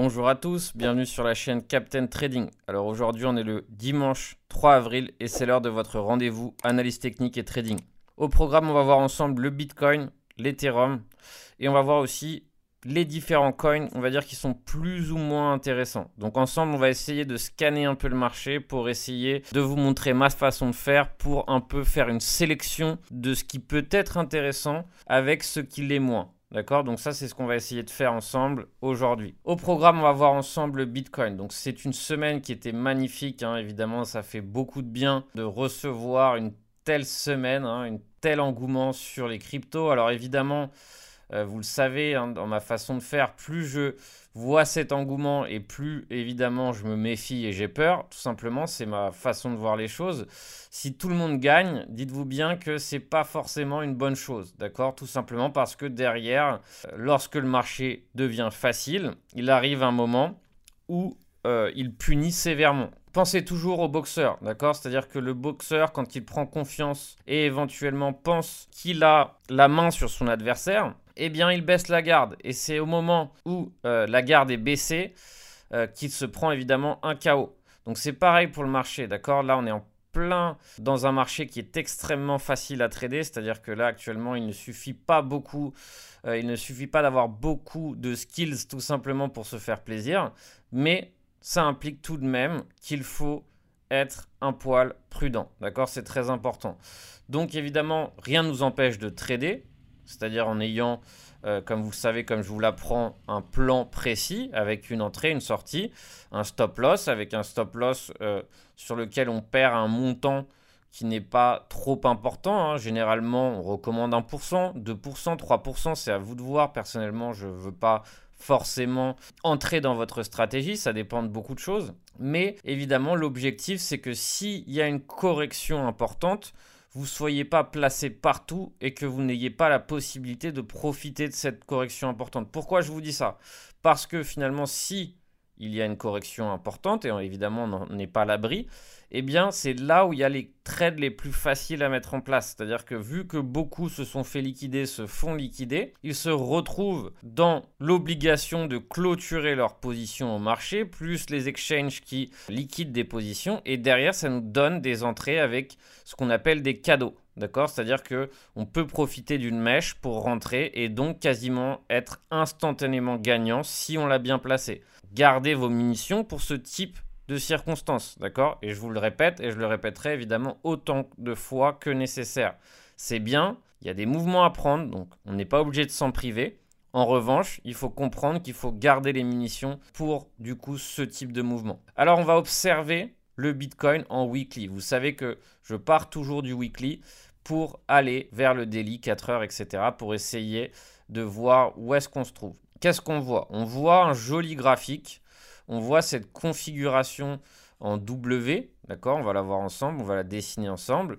Bonjour à tous, bienvenue sur la chaîne Captain Trading. Alors aujourd'hui on est le dimanche 3 avril et c'est l'heure de votre rendez-vous analyse technique et trading. Au programme on va voir ensemble le Bitcoin, l'Ethereum et on va voir aussi les différents coins, on va dire, qui sont plus ou moins intéressants. Donc ensemble, on va essayer de scanner un peu le marché pour essayer de vous montrer ma façon de faire pour un peu faire une sélection de ce qui peut être intéressant avec ce qui l'est moins. D'accord? Donc ça, c'est ce qu'on va essayer de faire ensemble aujourd'hui. Au programme, on va voir ensemble le Bitcoin. Donc c'est une semaine qui était magnifique. Hein. Évidemment, ça fait beaucoup de bien de recevoir une telle semaine, hein, une tel engouement sur les cryptos. Alors évidemment, euh, vous le savez, hein, dans ma façon de faire, plus je vois cet engouement et plus évidemment je me méfie et j'ai peur. Tout simplement, c'est ma façon de voir les choses. Si tout le monde gagne, dites-vous bien que c'est pas forcément une bonne chose, d'accord? Tout simplement parce que derrière, euh, lorsque le marché devient facile, il arrive un moment où euh, il punit sévèrement. Pensez toujours au boxeur, d'accord? C'est-à-dire que le boxeur, quand il prend confiance et éventuellement pense qu'il a la main sur son adversaire, eh bien, il baisse la garde. Et c'est au moment où euh, la garde est baissée euh, qu'il se prend évidemment un chaos. Donc, c'est pareil pour le marché, d'accord? Là, on est en plein dans un marché qui est extrêmement facile à trader, c'est-à-dire que là, actuellement, il ne suffit pas beaucoup, euh, il ne suffit pas d'avoir beaucoup de skills tout simplement pour se faire plaisir, mais ça implique tout de même qu'il faut être un poil prudent. D'accord? C'est très important. Donc évidemment, rien ne nous empêche de trader c'est-à-dire en ayant, euh, comme vous le savez, comme je vous l'apprends, un plan précis avec une entrée, une sortie, un stop loss, avec un stop loss euh, sur lequel on perd un montant qui n'est pas trop important. Hein. Généralement, on recommande 1%, 2%, 3%, c'est à vous de voir. Personnellement, je ne veux pas forcément entrer dans votre stratégie, ça dépend de beaucoup de choses. Mais évidemment, l'objectif, c'est que s'il y a une correction importante, vous ne soyez pas placé partout et que vous n'ayez pas la possibilité de profiter de cette correction importante. Pourquoi je vous dis ça? Parce que finalement, si il y a une correction importante, et évidemment on n'en est pas à l'abri, eh bien c'est là où il y a les trades les plus faciles à mettre en place. C'est-à-dire que vu que beaucoup se sont fait liquider, se font liquider, ils se retrouvent dans l'obligation de clôturer leur position au marché, plus les exchanges qui liquident des positions, et derrière ça nous donne des entrées avec ce qu'on appelle des cadeaux. D'accord? C'est-à-dire que on peut profiter d'une mèche pour rentrer et donc quasiment être instantanément gagnant si on l'a bien placé gardez vos munitions pour ce type de circonstances, d'accord? Et je vous le répète, et je le répéterai évidemment autant de fois que nécessaire. C'est bien, il y a des mouvements à prendre, donc on n'est pas obligé de s'en priver. En revanche, il faut comprendre qu'il faut garder les munitions pour du coup ce type de mouvement. Alors on va observer le Bitcoin en weekly. Vous savez que je pars toujours du weekly pour aller vers le daily, 4 heures, etc. pour essayer de voir où est-ce qu'on se trouve qu'est-ce qu'on voit? On voit un joli graphique. On voit cette configuration en W, d'accord? On va la voir ensemble, on va la dessiner ensemble,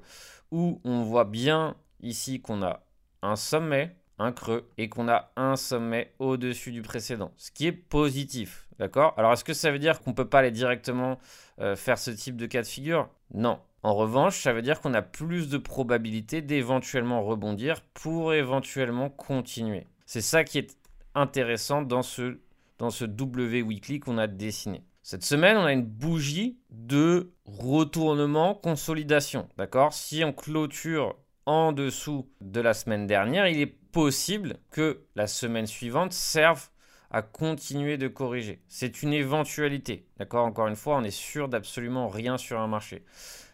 où on voit bien ici qu'on a un sommet, un creux, et qu'on a un sommet au-dessus du précédent, ce qui est positif, d'accord? Alors est-ce que ça veut dire qu'on ne peut pas aller directement euh, faire ce type de cas de figure? Non. En revanche, ça veut dire qu'on a plus de probabilité d'éventuellement rebondir pour éventuellement continuer. C'est ça qui est intéressant dans ce, dans ce W Weekly qu'on a dessiné. Cette semaine, on a une bougie de retournement, consolidation. D'accord? Si on clôture en dessous de la semaine dernière, il est possible que la semaine suivante serve à continuer de corriger. C'est une éventualité. D'accord? Encore une fois, on est sûr d'absolument rien sur un marché.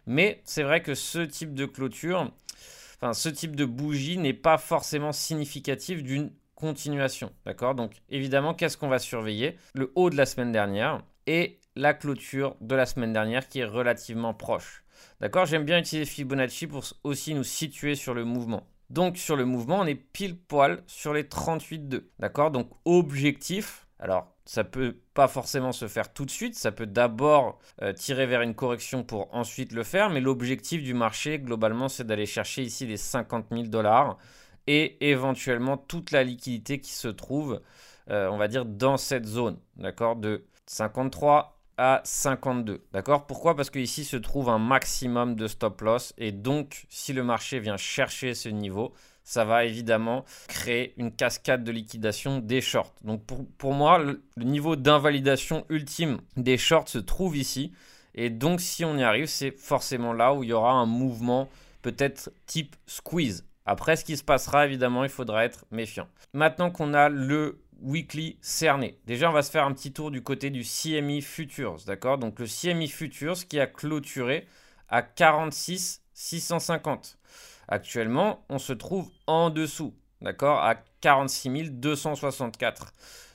Mais c'est vrai que ce type de clôture, enfin ce type de bougie n'est pas forcément significatif d'une continuation. D'accord? Donc évidemment, qu'est-ce qu'on va surveiller? Le haut de la semaine dernière et la clôture de la semaine dernière qui est relativement proche. D'accord? J'aime bien utiliser Fibonacci pour aussi nous situer sur le mouvement. Donc sur le mouvement, on est pile poil sur les 38,2. D'accord? Donc objectif, alors ça peut pas forcément se faire tout de suite, ça peut d'abord euh, tirer vers une correction pour ensuite le faire, mais l'objectif du marché globalement c'est d'aller chercher ici les 50 000 dollars et éventuellement toute la liquidité qui se trouve, euh, on va dire, dans cette zone, d'accord, de 53 à 52, d'accord? Pourquoi? Parce qu'ici se trouve un maximum de stop loss et donc si le marché vient chercher ce niveau, ça va évidemment créer une cascade de liquidation des shorts. Donc pour, moi, le, niveau d'invalidation ultime des shorts se trouve ici. Et donc si on y arrive, c'est forcément là où il y aura un mouvement peut-être type squeeze. Après, ce qui se passera, évidemment, il faudra être méfiant. Maintenant qu'on a le weekly cerné, déjà, on va se faire un petit tour du côté du CME Futures, d'accord? Donc le CME Futures qui a clôturé à 46 650. Actuellement, on se trouve en dessous, d'accord, à 46 264.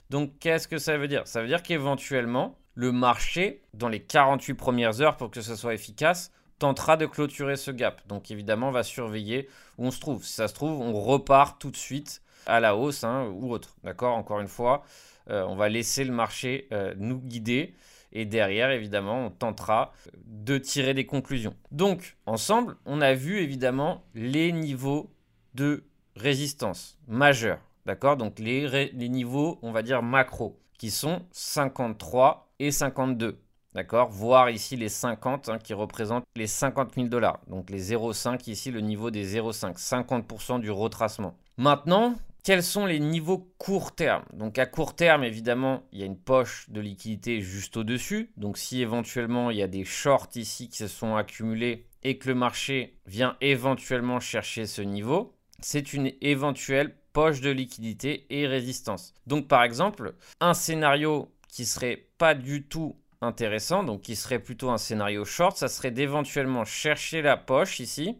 Donc, qu'est-ce que ça veut dire? Ça veut dire qu'éventuellement, le marché, dans les 48 premières heures, pour que ce soit efficace, tentera de clôturer ce gap. Donc, évidemment, on va surveiller où on se trouve. Si ça se trouve, on repart tout de suite à la hausse hein, ou autre. D'accord? Encore une fois, euh, on va laisser le marché euh, nous guider. Et derrière, évidemment, on tentera de tirer des conclusions. Donc, ensemble, on a vu évidemment les niveaux de résistance majeurs. D'accord? Donc, les, niveaux, on va dire macro, qui sont 53 et 52. D'accord Voir ici les 50 hein, qui représentent les 50 000 dollars. Donc les 0,5 ici, le niveau des 0,5. 50% du retracement. Maintenant, quels sont les niveaux court terme? Donc à court terme, évidemment, il y a une poche de liquidité juste au-dessus. Donc si éventuellement il y a des shorts ici qui se sont accumulés et que le marché vient éventuellement chercher ce niveau, c'est une éventuelle poche de liquidité et résistance. Donc par exemple, un scénario qui serait pas du tout intéressant, donc qui serait plutôt un scénario short, ça serait d'éventuellement chercher la poche ici,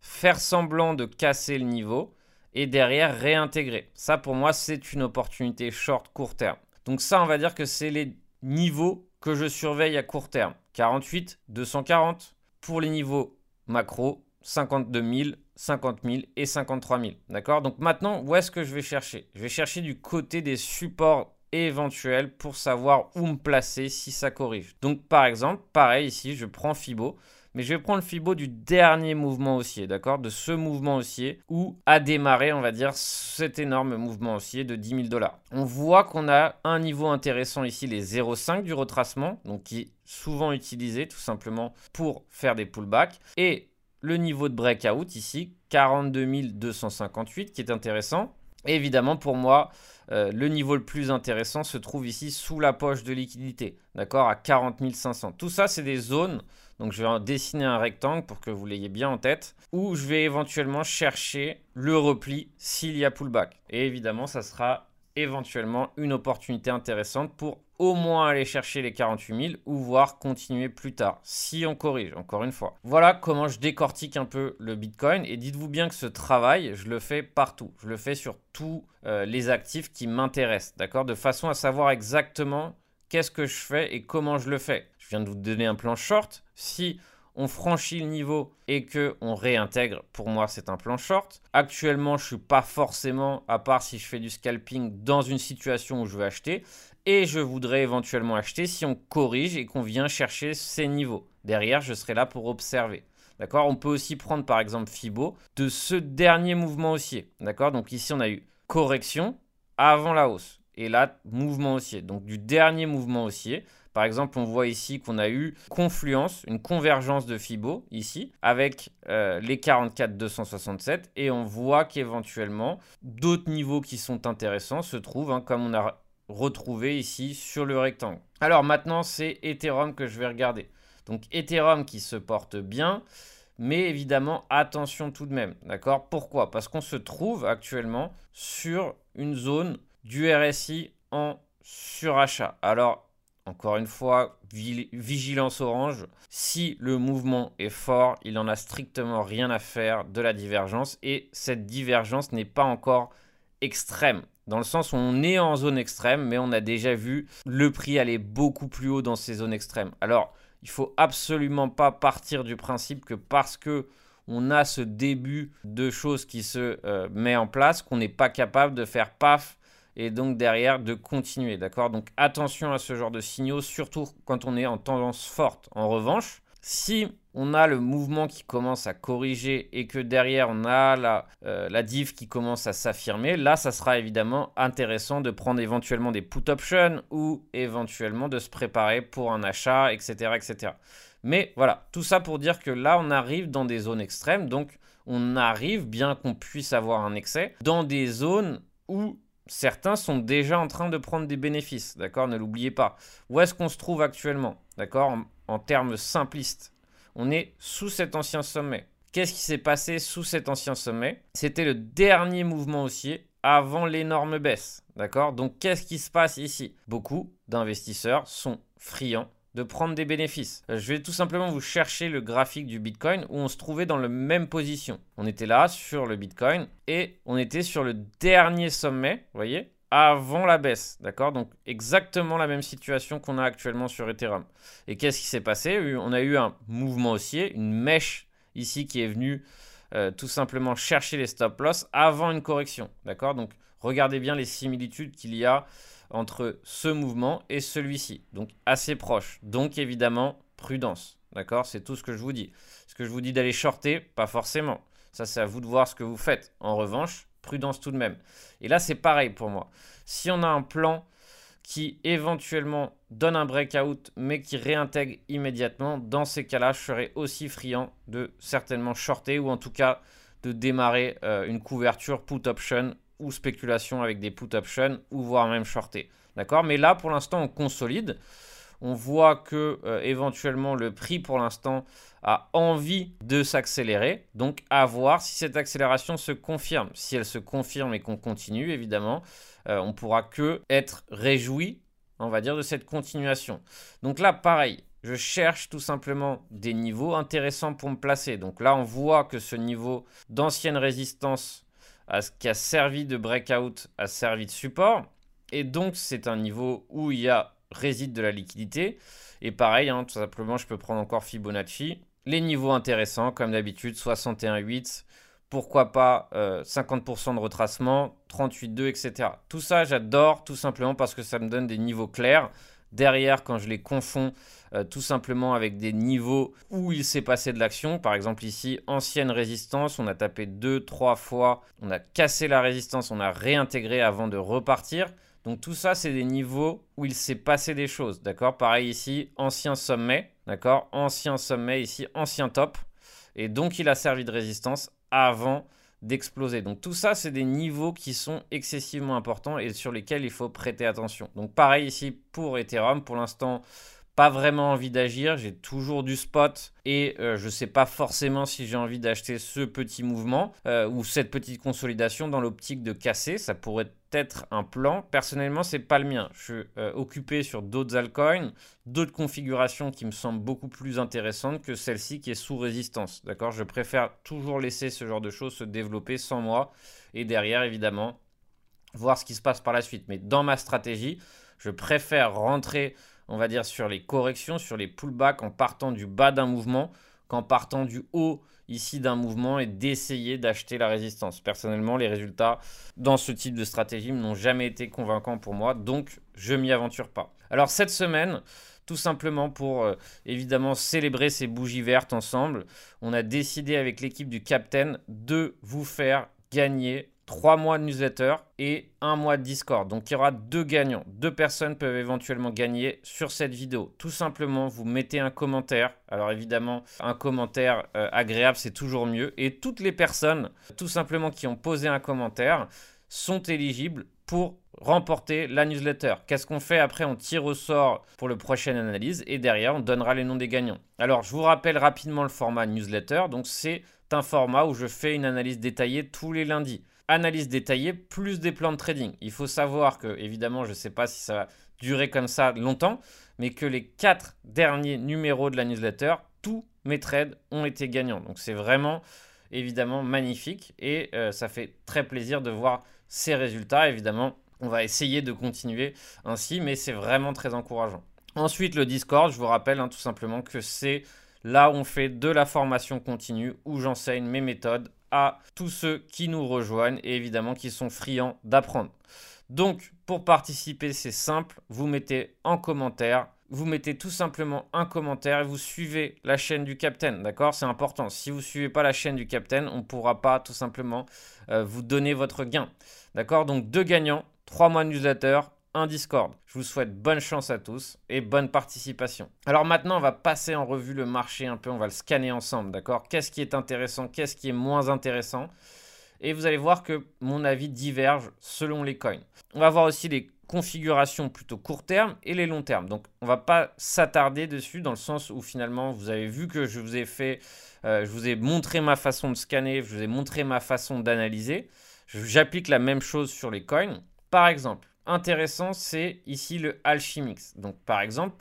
faire semblant de casser le niveau et derrière réintégrer. Ça, pour moi, c'est une opportunité short court terme. Donc ça, on va dire que c'est les niveaux que je surveille à court terme. 48, 240. Pour les niveaux macro, 52 000, 50 000 et 53 000. D'accord? Donc maintenant, où est-ce que je vais chercher? Je vais chercher du côté des supports éventuels pour savoir où me placer si ça corrige. Donc par exemple, pareil ici, je prends Fibo. Mais je vais prendre le Fibo du dernier mouvement haussier, d'accord? De ce mouvement haussier où a démarré, on va dire, cet énorme mouvement haussier de 10 000 dollars. On voit qu'on a un niveau intéressant ici, les 0,5 du retracement, donc qui est souvent utilisé tout simplement pour faire des pullbacks. Et le niveau de breakout ici, 42 258, qui est intéressant. Évidemment, pour moi, euh, le niveau le plus intéressant se trouve ici sous la poche de liquidité, d'accord, à 40 500. Tout ça, c'est des zones donc je vais dessiner un rectangle pour que vous l'ayez bien en tête, où je vais éventuellement chercher le repli s'il y a pullback. Et évidemment, ça sera éventuellement une opportunité intéressante pour au moins aller chercher les 48 000 ou voir continuer plus tard, si on corrige, encore une fois. Voilà comment je décortique un peu le Bitcoin et dites-vous bien que ce travail, je le fais partout. Je le fais sur tous euh, les actifs qui m'intéressent, d'accord? De façon à savoir exactement qu'est-ce que je fais et comment je le fais. Je viens de vous donner un plan short. Si on franchit le niveau et que on réintègre, pour moi c'est un plan short. Actuellement, je suis pas forcément, à part si je fais du scalping, dans une situation où je veux acheter. Et je voudrais éventuellement acheter si on corrige et qu'on vient chercher ces niveaux. Derrière, je serai là pour observer. D'accord? On peut aussi prendre par exemple Fibo de ce dernier mouvement haussier. D'accord? Donc ici, on a eu correction avant la hausse. Et là, mouvement haussier. Donc du dernier mouvement haussier. Par exemple, on voit ici qu'on a eu confluence, une convergence de Fibo ici avec euh, les 44 267 et on voit qu'éventuellement d'autres niveaux qui sont intéressants se trouvent hein, comme on a retrouvé ici sur le rectangle. Alors maintenant, c'est Ethereum que je vais regarder. Donc Ethereum qui se porte bien, mais évidemment, attention tout de même. D'accord? Pourquoi? Parce qu'on se trouve actuellement sur une zone du RSI en surachat. Alors, encore une fois, vigilance orange. Si le mouvement est fort, il n'en a strictement rien à faire de la divergence. Et cette divergence n'est pas encore extrême. Dans le sens où on est en zone extrême, mais on a déjà vu le prix aller beaucoup plus haut dans ces zones extrêmes. Alors, il faut absolument pas partir du principe que parce que on a ce début de choses qui se euh, met en place, qu'on n'est pas capable de faire paf et donc derrière de continuer. D'accord? Donc attention à ce genre de signaux, surtout quand on est en tendance forte. En revanche, si on a le mouvement qui commence à corriger et que derrière on a la, euh, la div qui commence à s'affirmer, là ça sera évidemment intéressant de prendre éventuellement des put options ou éventuellement de se préparer pour un achat, etc. etc. Mais voilà, tout ça pour dire que là on arrive dans des zones extrêmes, donc on arrive, bien qu'on puisse avoir un excès, dans des zones où certains sont déjà en train de prendre des bénéfices, d'accord? Ne l'oubliez pas. Où est-ce qu'on se trouve actuellement, d'accord? En, termes simplistes, on est sous cet ancien sommet. Qu'est-ce qui s'est passé sous cet ancien sommet? C'était le dernier mouvement haussier avant l'énorme baisse, d'accord? Donc qu'est-ce qui se passe ici? Beaucoup d'investisseurs sont friands de prendre des bénéfices. Je vais tout simplement vous chercher le graphique du Bitcoin où on se trouvait dans la même position. On était là sur le Bitcoin et on était sur le dernier sommet, voyez, avant la baisse, d'accord? Donc exactement la même situation qu'on a actuellement sur Ethereum. Et qu'est-ce qui s'est passé? On a eu un mouvement haussier, une mèche ici qui est venue euh, tout simplement chercher les stop loss avant une correction, d'accord? Donc regardez bien les similitudes qu'il y a entre ce mouvement et celui-ci. Donc assez proche. Donc évidemment, prudence. D'accord? C'est tout ce que je vous dis. Ce que je vous dis d'aller shorter, pas forcément. Ça, c'est à vous de voir ce que vous faites. En revanche, prudence tout de même. Et là, c'est pareil pour moi. Si on a un plan qui éventuellement donne un breakout, mais qui réintègre immédiatement, dans ces cas-là, je serais aussi friand de certainement shorter ou en tout cas de démarrer euh, une couverture put option ou spéculation avec des put options ou voire même shorter. D'accord? Mais là, pour l'instant, on consolide. On voit que euh, éventuellement le prix pour l'instant a envie de s'accélérer. Donc à voir si cette accélération se confirme. Si elle se confirme et qu'on continue, évidemment, euh, on pourra que être réjoui, on va dire, de cette continuation. Donc là, pareil, je cherche tout simplement des niveaux intéressants pour me placer. Donc là, on voit que ce niveau d'ancienne résistance qui a servi de breakout, a servi de support. Et donc, c'est un niveau où il y a réside de la liquidité. Et pareil, hein, tout simplement, je peux prendre encore Fibonacci. Les niveaux intéressants, comme d'habitude, 61,8. Pourquoi pas 50% euh, de retracement, 38,2, etc. Tout ça, j'adore tout simplement parce que ça me donne des niveaux clairs. Derrière, quand je les confonds euh, tout simplement avec des niveaux où il s'est passé de l'action, par exemple ici, ancienne résistance, on a tapé deux, trois fois, on a cassé la résistance, on a réintégré avant de repartir. Donc tout ça, c'est des niveaux où il s'est passé des choses, d'accord? Pareil ici, ancien sommet, d'accord? Ancien sommet ici, ancien top. Et donc il a servi de résistance avant d'exploser. Donc tout ça, c'est des niveaux qui sont excessivement importants et sur lesquels il faut prêter attention. Donc pareil ici pour Ethereum, pour l'instant, pas vraiment envie d'agir, j'ai toujours du spot et euh, je ne sais pas forcément si j'ai envie d'acheter ce petit mouvement euh, ou cette petite consolidation dans l'optique de casser. Ça pourrait être un plan. Personnellement, c'est pas le mien. Je suis euh, occupé sur d'autres altcoins, d'autres configurations qui me semblent beaucoup plus intéressantes que celle-ci qui est sous résistance. D'accord? Je préfère toujours laisser ce genre de choses se développer sans moi et derrière, évidemment, voir ce qui se passe par la suite. Mais dans ma stratégie, je préfère rentrer on va dire, sur les corrections, sur les pullbacks en partant du bas d'un mouvement qu'en partant du haut ici d'un mouvement et d'essayer d'acheter la résistance. Personnellement, les résultats dans ce type de stratégie n'ont jamais été convaincants pour moi, donc je m'y aventure pas. Alors cette semaine, tout simplement pour euh, évidemment célébrer ces bougies vertes ensemble, on a décidé avec l'équipe du Captain de vous faire gagner 3 mois de newsletter et un mois de Discord. Donc il y aura deux gagnants. Deux personnes peuvent éventuellement gagner sur cette vidéo. Tout simplement, vous mettez un commentaire. Alors évidemment, un commentaire euh, agréable, c'est toujours mieux. Et toutes les personnes, tout simplement, qui ont posé un commentaire, sont éligibles pour remporter la newsletter. Qu'est-ce qu'on fait après? On tire au sort pour le prochaine analyse et derrière on donnera les noms des gagnants. Alors je vous rappelle rapidement le format newsletter. Donc c'est un format où je fais une analyse détaillée tous les lundis analyse détaillée plus des plans de trading. Il faut savoir que, évidemment, je ne sais pas si ça va durer comme ça longtemps, mais que les quatre derniers numéros de la newsletter, tous mes trades ont été gagnants. Donc c'est vraiment, évidemment, magnifique et euh, ça fait très plaisir de voir ces résultats. Évidemment, on va essayer de continuer ainsi, mais c'est vraiment très encourageant. Ensuite, le Discord, je vous rappelle hein, tout simplement que c'est là où on fait de la formation continue, où j'enseigne mes méthodes à tous ceux qui nous rejoignent et évidemment qui sont friands d'apprendre. Donc, pour participer, c'est simple, vous mettez en commentaire, vous mettez tout simplement un commentaire et vous suivez la chaîne du Captain, d'accord? C'est important. Si vous ne suivez pas la chaîne du Captain, on ne pourra pas tout simplement euh, vous donner votre gain, d'accord? Donc, deux gagnants, trois mois de newsletter un Discord. Je vous souhaite bonne chance à tous et bonne participation. Alors maintenant, on va passer en revue le marché un peu, on va le scanner ensemble, d'accord? Qu'est-ce qui est intéressant, qu'est-ce qui est moins intéressant? Et vous allez voir que mon avis diverge selon les coins. On va voir aussi les configurations plutôt court terme et les longs termes. Donc on va pas s'attarder dessus dans le sens où finalement vous avez vu que je vous ai fait, euh, je vous ai montré ma façon de scanner, je vous ai montré ma façon d'analyser. J'applique la même chose sur les coins. Par exemple, intéressant, c'est ici le Alchemix. Donc par exemple,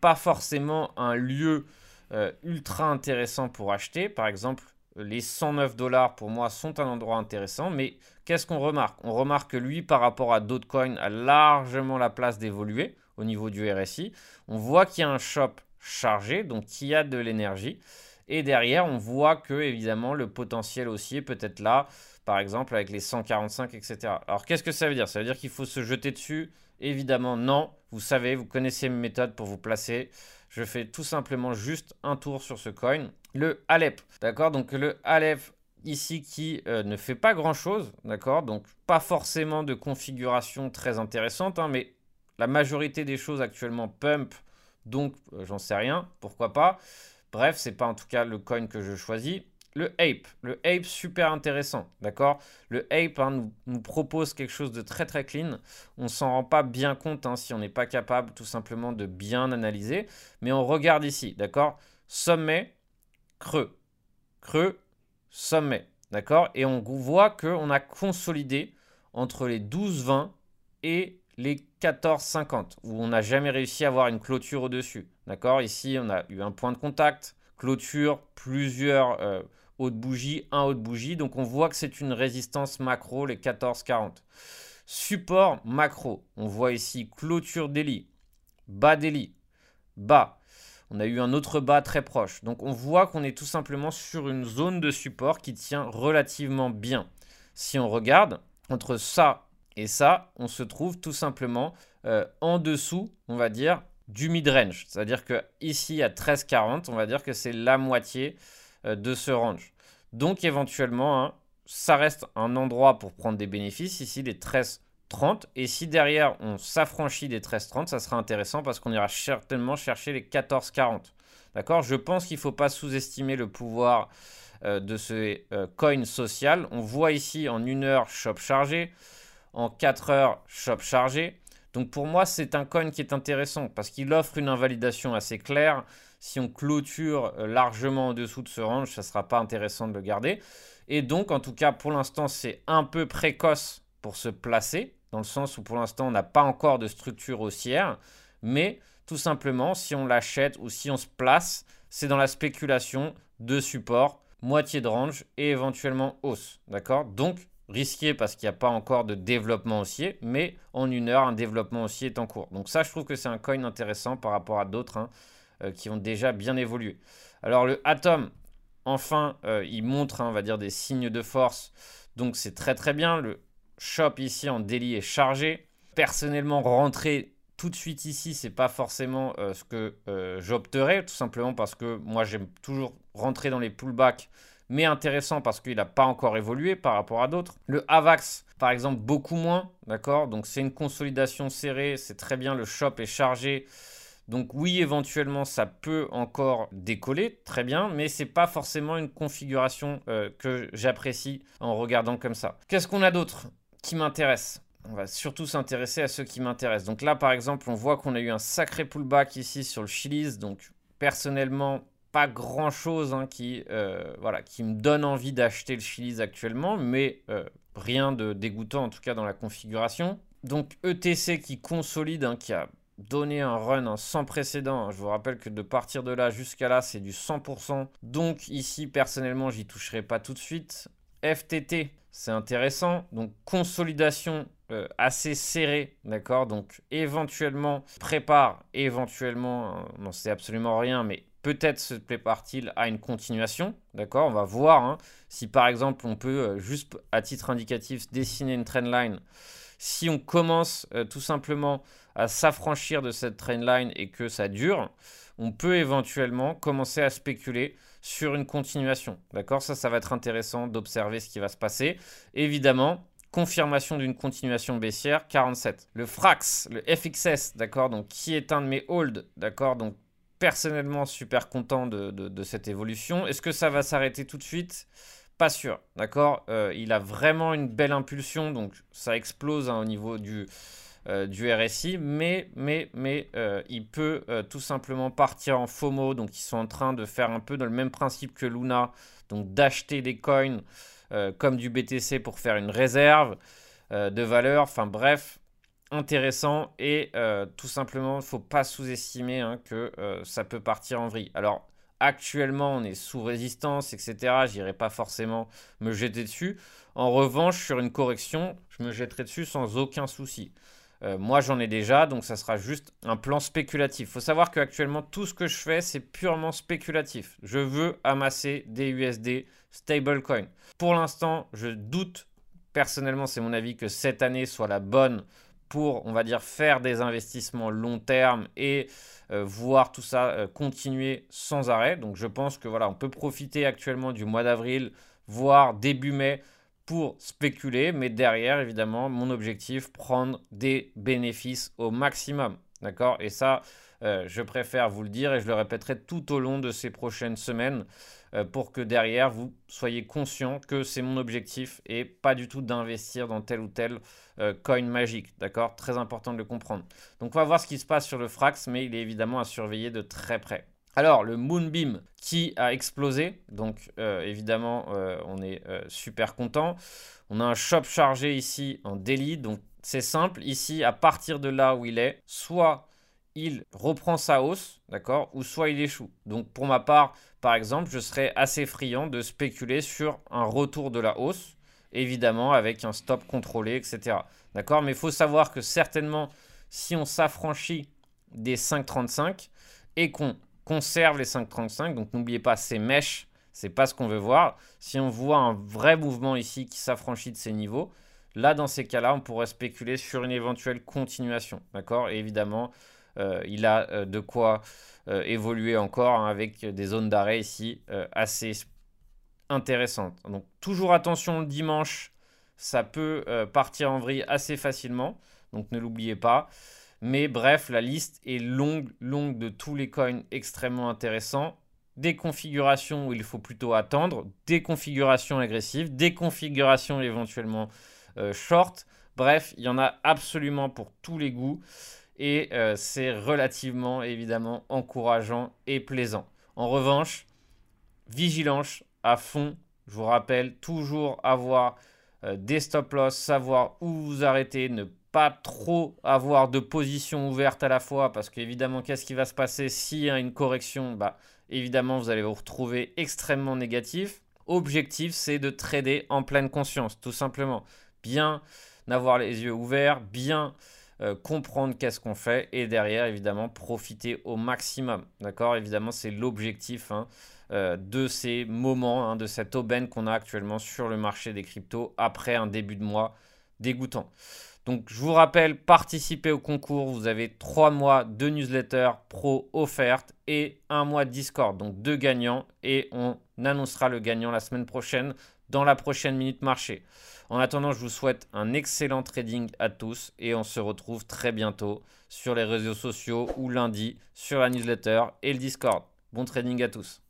pas forcément un lieu euh, ultra intéressant pour acheter. Par exemple, les 109 dollars pour moi sont un endroit intéressant, mais qu'est-ce qu'on remarque? On remarque que lui, par rapport à d'autres coins, a largement la place d'évoluer au niveau du RSI. On voit qu'il y a un shop chargé, donc qui a de l'énergie. Et derrière, on voit que évidemment le potentiel aussi est peut-être là, par exemple avec les 145, etc. Alors qu'est-ce que ça veut dire? Ça veut dire qu'il faut se jeter dessus? Évidemment, non. Vous savez, vous connaissez mes méthodes pour vous placer. Je fais tout simplement juste un tour sur ce coin. Le Alep, d'accord? Donc le Alep ici qui euh, ne fait pas grand chose, d'accord? Donc pas forcément de configuration très intéressante, hein, mais la majorité des choses actuellement pump, donc euh, j'en sais rien, pourquoi pas? Bref, c'est pas en tout cas le coin que je choisis. Le Ape, le Ape super intéressant, d'accord? Le Ape hein, nous, propose quelque chose de très très clean. On s'en rend pas bien compte hein, si on n'est pas capable tout simplement de bien analyser. Mais on regarde ici, d'accord? Sommet, creux, creux, sommet, d'accord? Et on voit qu'on a consolidé entre les 12,20 et les 14,50, où on n'a jamais réussi à avoir une clôture au-dessus. D'accord? Ici, on a eu un point de contact, clôture, plusieurs euh, hautes bougies, un haut de bougie. Donc on voit que c'est une résistance macro, les 14,40. Support macro, on voit ici clôture délit, bas délit, bas. On a eu un autre bas très proche. Donc on voit qu'on est tout simplement sur une zone de support qui tient relativement bien. Si on regarde, entre ça et ça, on se trouve tout simplement euh, en dessous, on va dire, du mid-range. C'est-à-dire que ici à 13,40, on va dire que c'est la moitié euh, de ce range. Donc éventuellement, hein, ça reste un endroit pour prendre des bénéfices. Ici, les 13,30. Et si derrière, on s'affranchit des 13,30, ça sera intéressant parce qu'on ira certainement chercher les 14,40. D'accord? Je pense qu'il ne faut pas sous-estimer le pouvoir euh, de ce coin social. On voit ici en une heure shop chargé, en 4 heures shop chargé. Donc pour moi, c'est un coin qui est intéressant parce qu'il offre une invalidation assez claire. Si on clôture euh, largement en dessous de ce range, ça ne sera pas intéressant de le garder. Et donc, en tout cas, pour l'instant, c'est un peu précoce pour se placer, dans le sens où pour l'instant, on n'a pas encore de structure haussière. Mais tout simplement, si on l'achète ou si on se place, c'est dans la spéculation de support, moitié de range et éventuellement hausse. D'accord? Donc, risqué parce qu'il n'y a pas encore de développement haussier, mais en une heure, un développement haussier est en cours. Donc ça, je trouve que c'est un coin intéressant par rapport à d'autres hein, qui ont déjà bien évolué. Alors le Atom, enfin, euh, il montre, hein, on va dire, des signes de force. Donc c'est très très bien. Le shop ici en daily est chargé. Personnellement, rentrer tout de suite ici, c'est pas forcément euh, ce que j'opterais, tout simplement parce que moi j'aime toujours rentrer dans les pullbacks mais intéressant parce qu'il n'a pas encore évolué par rapport à d'autres. Le AVAX, par exemple, beaucoup moins, d'accord? Donc c'est une consolidation serrée, c'est très bien, le shop est chargé. Donc oui, éventuellement, ça peut encore décoller, très bien, mais c'est pas forcément une configuration euh, que j'apprécie en regardant comme ça. Qu'est-ce qu'on a d'autre qui m'intéresse? On va surtout s'intéresser à ceux qui m'intéressent. Donc là, par exemple, on voit qu'on a eu un sacré pullback ici sur le Chili's. Donc personnellement, pas grand chose hein, qui, euh, voilà, qui me donne envie d'acheter le Chili's actuellement, mais euh, rien de dégoûtant en tout cas dans la configuration. Donc ETC qui consolide, hein, qui a donné un run sans précédent. Je vous rappelle que de partir de là jusqu'à là, c'est du 100%. Donc ici, personnellement, j'y toucherai pas tout de suite. FTT, c'est intéressant. Donc consolidation euh, assez serrée, d'accord Donc éventuellement, prépare, éventuellement, on n'en sait absolument rien, mais Peut-être se prépare-t-il à une continuation, d'accord On va voir hein, si par exemple on peut euh, juste à titre indicatif dessiner une trendline. Si on commence euh, tout simplement à s'affranchir de cette trendline et que ça dure, on peut éventuellement commencer à spéculer sur une continuation, d'accord? Ça, ça va être intéressant d'observer ce qui va se passer. Évidemment, confirmation d'une continuation baissière, 47. Le Frax, le FXS, d'accord, donc qui est un de mes holds, d'accord, donc personnellement super content de, cette évolution. Est-ce que ça va s'arrêter tout de suite? Pas sûr, d'accord? Euh, Il a vraiment une belle impulsion, donc ça explose hein, au niveau du, euh, du RSI, mais, mais, mais euh, il peut tout simplement partir en FOMO, donc ils sont en train de faire un peu dans le même principe que Luna, donc d'acheter des coins euh, comme du BTC pour faire une réserve euh, de valeur. Enfin bref, intéressant et euh, tout simplement, il ne faut pas sous-estimer hein, que ça peut partir en vrille. Alors actuellement, on est sous résistance, etc. J'irai pas forcément me jeter dessus. En revanche, sur une correction, je me jetterai dessus sans aucun souci. Moi, j'en ai déjà, donc ça sera juste un plan spéculatif. Il faut savoir qu'actuellement, tout ce que je fais, c'est purement spéculatif. Je veux amasser des USD stablecoin. Pour l'instant, je doute, personnellement, c'est mon avis, que cette année soit la bonne pour, on va dire, faire des investissements long terme et euh, voir tout ça euh, continuer sans arrêt. Donc je pense que voilà, on peut profiter actuellement du mois d'avril, voire début mai pour spéculer, mais derrière, évidemment, mon objectif, prendre des bénéfices au maximum. D'accord? Et ça, euh, je préfère vous le dire et je le répéterai tout au long de ces prochaines semaines. Euh, pour que derrière vous soyez conscient que c'est mon objectif et pas du tout d'investir dans tel ou tel euh, coin magique. D'accord? Très important de le comprendre. Donc on va voir ce qui se passe sur le Frax, mais il est évidemment à surveiller de très près. Alors, le Moonbeam qui a explosé, donc euh, évidemment, on est super content. On a un shop chargé ici en daily, donc c'est simple. Ici, à partir de là où il est, soit il reprend sa hausse, d'accord, ou soit il échoue. Donc pour ma part, par exemple, je serais assez friand de spéculer sur un retour de la hausse, évidemment avec un stop contrôlé, etc. D'accord Mais il faut savoir que certainement, si on s'affranchit des 5,35 et qu'on conserve les 5,35, donc n'oubliez pas ces mèches, c'est pas ce qu'on veut voir. Si on voit un vrai mouvement ici qui s'affranchit de ces niveaux, là dans ces cas-là, on pourrait spéculer sur une éventuelle continuation. D'accord? Et évidemment, euh, il a euh, de quoi euh, évoluer encore hein, avec des zones d'arrêt ici assez intéressantes. Donc toujours attention le dimanche, ça peut partir en vrille assez facilement. Donc ne l'oubliez pas. Mais bref, la liste est longue, longue de tous les coins extrêmement intéressants. Des configurations où il faut plutôt attendre, des configurations agressives, des configurations éventuellement short. Bref, il y en a absolument pour tous les goûts et euh, c'est relativement évidemment encourageant et plaisant. En revanche, vigilance à fond. Je vous rappelle toujours avoir euh, des stop loss, savoir où vous arrêter, ne pas trop avoir de position ouverte à la fois parce qu'évidemment, qu'est-ce qui va se passer s'il y a une correction? Bah, Évidemment, vous allez vous retrouver extrêmement négatif. Objectif, c'est de trader en pleine conscience, tout simplement. Bien avoir les yeux ouverts, bien euh, comprendre qu'est-ce qu'on fait et derrière, évidemment, profiter au maximum. D'accord? Évidemment, c'est l'objectif hein, euh, de ces moments, hein, de cette aubaine qu'on a actuellement sur le marché des cryptos après un début de mois dégoûtant. Donc, je vous rappelle, participez au concours. Vous avez trois mois de newsletter pro offerte et un mois de Discord. Donc, deux gagnants et on annoncera le gagnant la semaine prochaine dans la prochaine minute marché. En attendant, je vous souhaite un excellent trading à tous et on se retrouve très bientôt sur les réseaux sociaux ou lundi sur la newsletter et le Discord. Bon trading à tous.